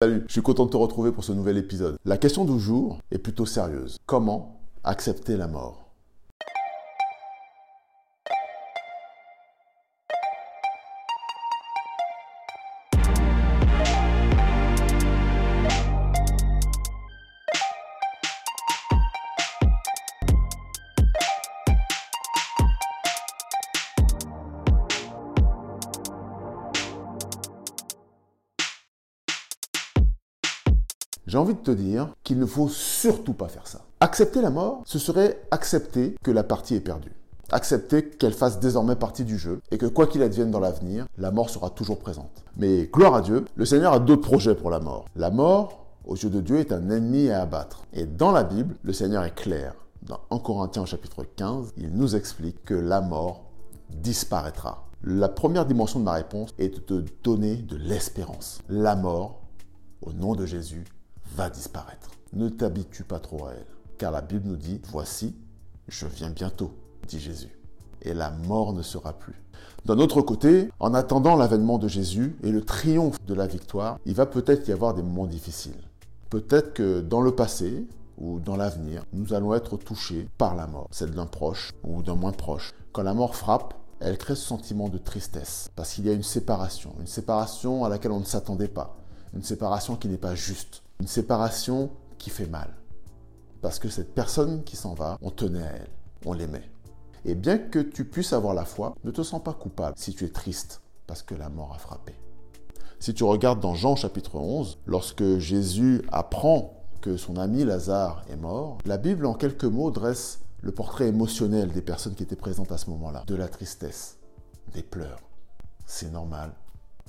Salut, je suis content de te retrouver pour ce nouvel épisode. La question du jour est plutôt sérieuse. Comment accepter la mort? J'ai envie de te dire qu'il ne faut surtout pas faire ça. Accepter la mort, ce serait accepter que la partie est perdue. Accepter qu'elle fasse désormais partie du jeu et que quoi qu'il advienne dans l'avenir, la mort sera toujours présente. Mais gloire à Dieu, le Seigneur a d'autres projets pour la mort. La mort, aux yeux de Dieu, est un ennemi à abattre. Et dans la Bible, le Seigneur est clair. Dans 1 Corinthiens chapitre 15, il nous explique que la mort disparaîtra. La première dimension de ma réponse est de te donner de l'espérance. La mort, au nom de Jésus, va disparaître. Ne t'habitue pas trop à elle, car la Bible nous dit, voici, je viens bientôt, dit Jésus, et la mort ne sera plus. D'un autre côté, en attendant l'avènement de Jésus et le triomphe de la victoire, il va peut-être y avoir des moments difficiles. Peut-être que dans le passé ou dans l'avenir, nous allons être touchés par la mort, celle d'un proche ou d'un moins proche. Quand la mort frappe, elle crée ce sentiment de tristesse, parce qu'il y a une séparation, une séparation à laquelle on ne s'attendait pas, une séparation qui n'est pas juste. Une séparation qui fait mal. Parce que cette personne qui s'en va, on tenait à elle, on l'aimait. Et bien que tu puisses avoir la foi, ne te sens pas coupable si tu es triste parce que la mort a frappé. Si tu regardes dans Jean chapitre 11, lorsque Jésus apprend que son ami Lazare est mort, la Bible en quelques mots dresse le portrait émotionnel des personnes qui étaient présentes à ce moment-là, de la tristesse, des pleurs. C'est normal.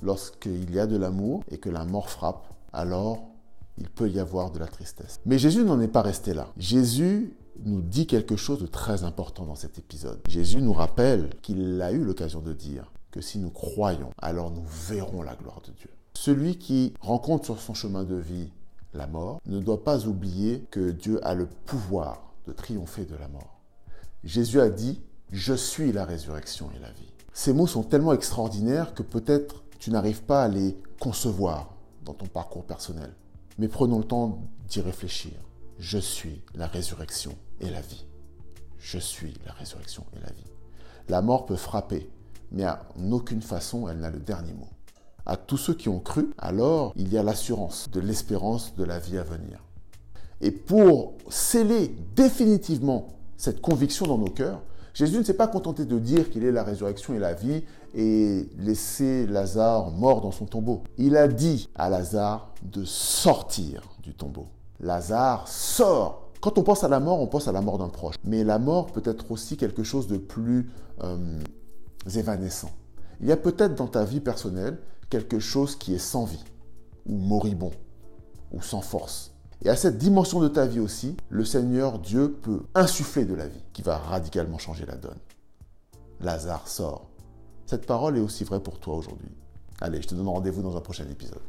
Lorsqu'il y a de l'amour et que la mort frappe, alors il peut y avoir de la tristesse. Mais Jésus n'en est pas resté là. Jésus nous dit quelque chose de très important dans cet épisode. Jésus nous rappelle qu'il a eu l'occasion de dire que si nous croyons, alors nous verrons la gloire de Dieu. Celui qui rencontre sur son chemin de vie la mort ne doit pas oublier que Dieu a le pouvoir de triompher de la mort. Jésus a dit, je suis la résurrection et la vie. Ces mots sont tellement extraordinaires que peut-être tu n'arrives pas à les concevoir dans ton parcours personnel. Mais prenons le temps d'y réfléchir. Je suis la résurrection et la vie. Je suis la résurrection et la vie. La mort peut frapper, mais en aucune façon elle n'a le dernier mot. À tous ceux qui ont cru, alors il y a l'assurance de l'espérance de la vie à venir. Et pour sceller définitivement cette conviction dans nos cœurs, Jésus ne s'est pas contenté de dire qu'il est la résurrection et la vie et laisser Lazare mort dans son tombeau. Il a dit à Lazare de sortir du tombeau. Lazare sort. Quand on pense à la mort, on pense à la mort d'un proche. Mais la mort peut être aussi quelque chose de plus euh, évanescent. Il y a peut-être dans ta vie personnelle quelque chose qui est sans vie, ou moribond, ou sans force. Et à cette dimension de ta vie aussi, le Seigneur Dieu peut insuffler de la vie qui va radicalement changer la donne. Lazare sort. Cette parole est aussi vraie pour toi aujourd'hui. Allez, je te donne rendez-vous dans un prochain épisode.